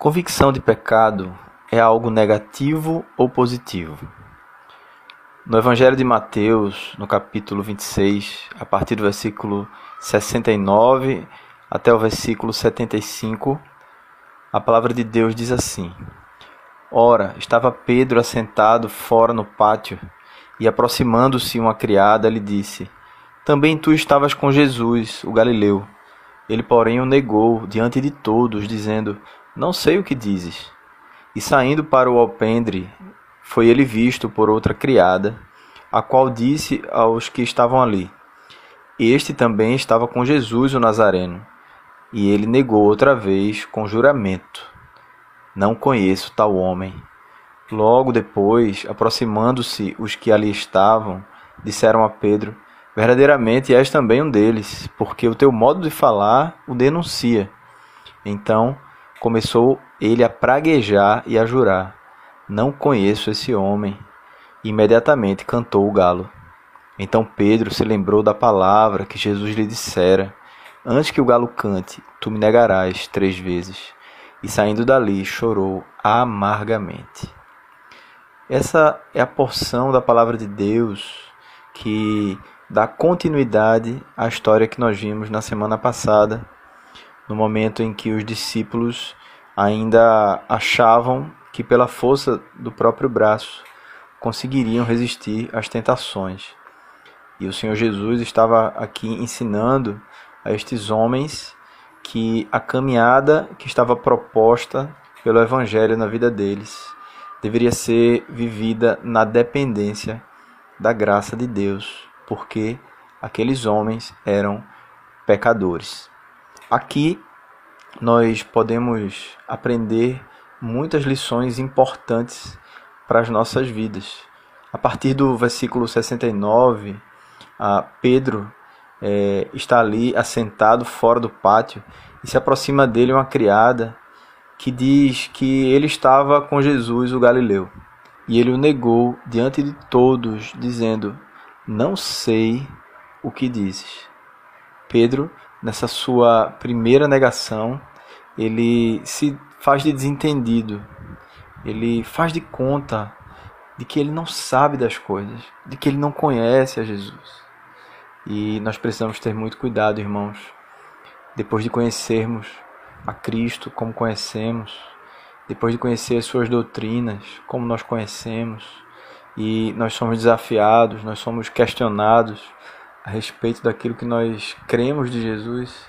Convicção de pecado é algo negativo ou positivo? No Evangelho de Mateus, no capítulo 26, a partir do versículo 69 até o versículo 75, a palavra de Deus diz assim: Ora, estava Pedro assentado fora no pátio, e aproximando-se uma criada, lhe disse: Também tu estavas com Jesus, o Galileu. Ele, porém, o negou diante de todos, dizendo: não sei o que dizes. E saindo para o alpendre, foi ele visto por outra criada, a qual disse aos que estavam ali: Este também estava com Jesus o Nazareno. E ele negou outra vez com juramento: Não conheço tal homem. Logo depois, aproximando-se os que ali estavam, disseram a Pedro: Verdadeiramente és também um deles, porque o teu modo de falar o denuncia. Então, começou ele a praguejar e a jurar: Não conheço esse homem. Imediatamente cantou o galo. Então Pedro se lembrou da palavra que Jesus lhe dissera: Antes que o galo cante, tu me negarás três vezes. E saindo dali, chorou amargamente. Essa é a porção da palavra de Deus que dá continuidade à história que nós vimos na semana passada no momento em que os discípulos ainda achavam que, pela força do próprio braço, conseguiriam resistir às tentações. E o Senhor Jesus estava aqui ensinando a estes homens que a caminhada que estava proposta pelo Evangelho na vida deles deveria ser vivida na dependência da graça de Deus, porque aqueles homens eram pecadores. Aqui nós podemos aprender muitas lições importantes para as nossas vidas. A partir do versículo 69, a Pedro é, está ali assentado fora do pátio e se aproxima dele uma criada que diz que ele estava com Jesus, o Galileu. E ele o negou diante de todos, dizendo: Não sei o que dizes. Pedro nessa sua primeira negação, ele se faz de desentendido, ele faz de conta de que ele não sabe das coisas, de que ele não conhece a Jesus. E nós precisamos ter muito cuidado, irmãos, depois de conhecermos a Cristo como conhecemos, depois de conhecer as suas doutrinas como nós conhecemos, e nós somos desafiados, nós somos questionados a respeito daquilo que nós cremos de Jesus,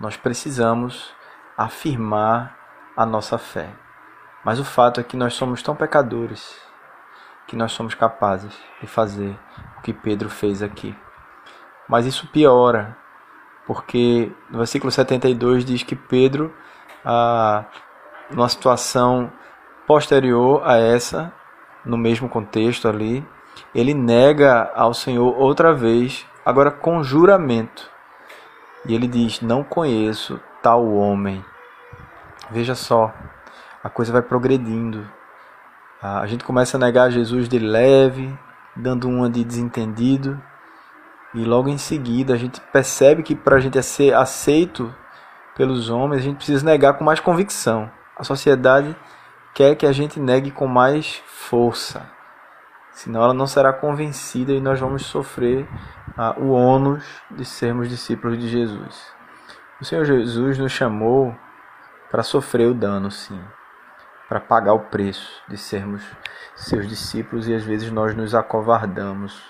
nós precisamos afirmar a nossa fé. Mas o fato é que nós somos tão pecadores que nós somos capazes de fazer o que Pedro fez aqui. Mas isso piora, porque no versículo 72 diz que Pedro, ah, numa situação posterior a essa, no mesmo contexto ali, ele nega ao Senhor outra vez, agora com juramento. E ele diz: Não conheço tal homem. Veja só, a coisa vai progredindo. A gente começa a negar Jesus de leve, dando uma de desentendido, e logo em seguida a gente percebe que para a gente ser aceito pelos homens, a gente precisa negar com mais convicção. A sociedade quer que a gente negue com mais força senão ela não será convencida e nós vamos sofrer ah, o ônus de sermos discípulos de Jesus. O Senhor Jesus nos chamou para sofrer o dano, sim, para pagar o preço de sermos seus discípulos e às vezes nós nos acovardamos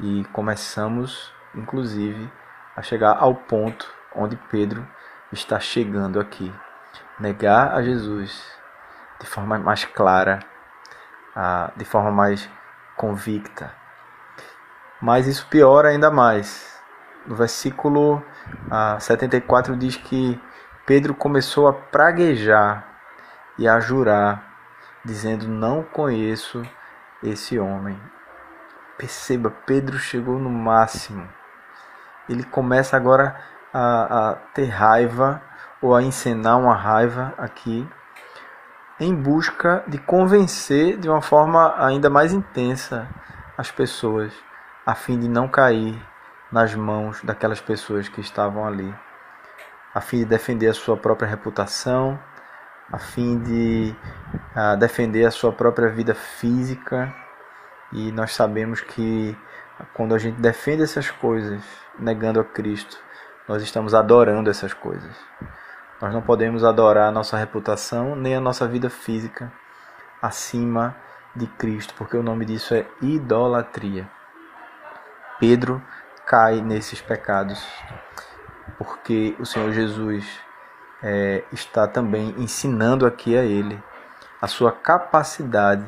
e começamos, inclusive, a chegar ao ponto onde Pedro está chegando aqui. Negar a Jesus de forma mais clara, ah, de forma mais convicta. Mas isso piora ainda mais. No versículo ah, 74 diz que Pedro começou a praguejar e a jurar, dizendo: Não conheço esse homem. Perceba, Pedro chegou no máximo. Ele começa agora a, a ter raiva ou a encenar uma raiva aqui em busca de convencer de uma forma ainda mais intensa as pessoas, a fim de não cair nas mãos daquelas pessoas que estavam ali, a fim de defender a sua própria reputação, a fim de uh, defender a sua própria vida física. E nós sabemos que quando a gente defende essas coisas, negando a Cristo, nós estamos adorando essas coisas. Nós não podemos adorar a nossa reputação nem a nossa vida física acima de Cristo, porque o nome disso é idolatria. Pedro cai nesses pecados, porque o Senhor Jesus é, está também ensinando aqui a ele a sua capacidade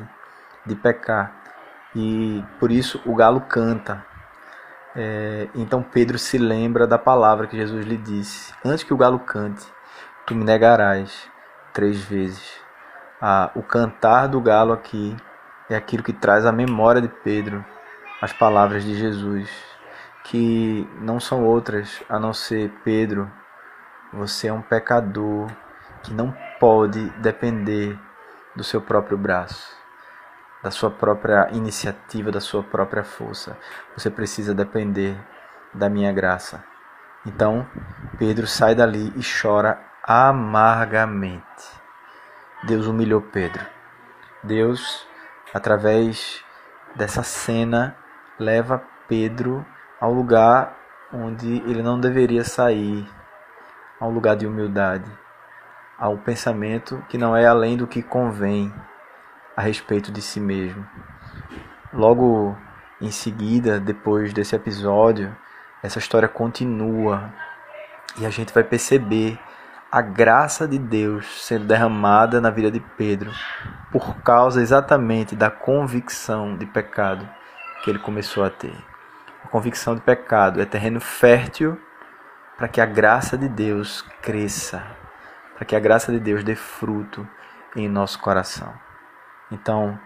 de pecar. E por isso o galo canta. É, então Pedro se lembra da palavra que Jesus lhe disse: Antes que o galo cante, tu me negarás três vezes. Ah, o cantar do galo aqui é aquilo que traz à memória de Pedro as palavras de Jesus, que não são outras a não ser Pedro, você é um pecador que não pode depender do seu próprio braço, da sua própria iniciativa, da sua própria força. Você precisa depender da minha graça. Então, Pedro sai dali e chora amargamente. Deus humilhou Pedro. Deus, através dessa cena, leva Pedro ao lugar onde ele não deveria sair, a um lugar de humildade, a um pensamento que não é além do que convém a respeito de si mesmo. Logo em seguida, depois desse episódio, essa história continua e a gente vai perceber a graça de Deus sendo derramada na vida de Pedro por causa exatamente da convicção de pecado que ele começou a ter. A convicção de pecado é terreno fértil para que a graça de Deus cresça, para que a graça de Deus dê fruto em nosso coração. Então,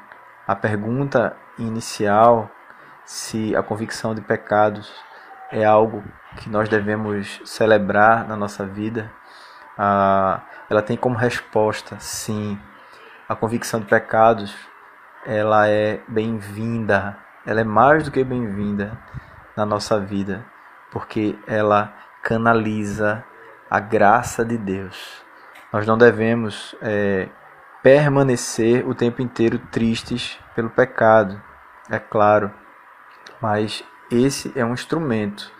a pergunta inicial, se a convicção de pecados é algo que nós devemos celebrar na nossa vida, ela tem como resposta sim. A convicção de pecados ela é bem-vinda, ela é mais do que bem-vinda na nossa vida, porque ela canaliza a graça de Deus. Nós não devemos é, permanecer o tempo inteiro tristes pelo pecado, é claro, mas esse é um instrumento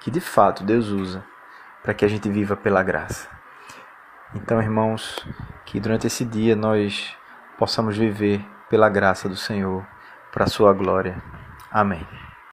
que de fato Deus usa para que a gente viva pela graça. Então, irmãos, que durante esse dia nós possamos viver pela graça do Senhor, para a sua glória. Amém.